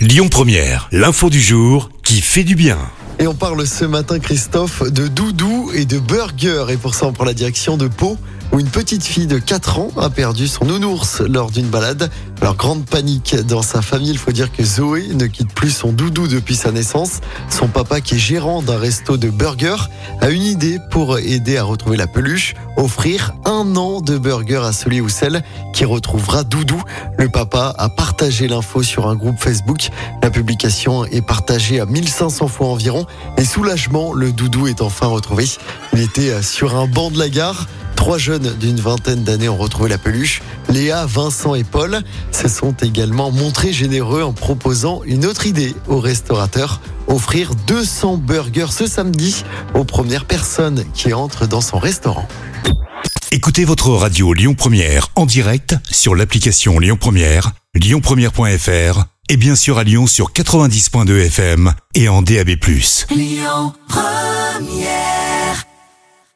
Lyon Première, l'info du jour qui fait du bien. Et on parle ce matin, Christophe, de doudou et de burger. Et pour ça, on prend la direction de Pau, où une petite fille de 4 ans a perdu son nounours lors d'une balade. Alors, grande panique dans sa famille. Il faut dire que Zoé ne quitte plus son doudou depuis sa naissance. Son papa, qui est gérant d'un resto de burger, a une idée pour aider à retrouver la peluche. Offrir un an de burger à celui ou celle qui retrouvera Doudou. Le papa a partagé l'info sur un groupe Facebook. La publication est partagée à 1500 fois environ. Et soulagement, le Doudou est enfin retrouvé. Il était sur un banc de la gare. Trois jeunes d'une vingtaine d'années ont retrouvé la peluche. Léa, Vincent et Paul se sont également montrés généreux en proposant une autre idée aux restaurateurs offrir 200 burgers ce samedi aux premières personnes qui entrent dans son restaurant. Écoutez votre radio Lyon Première en direct sur l'application Lyon Première, lyonpremière.fr et bien sûr à Lyon sur 90.2 FM et en DAB+. Lyon Première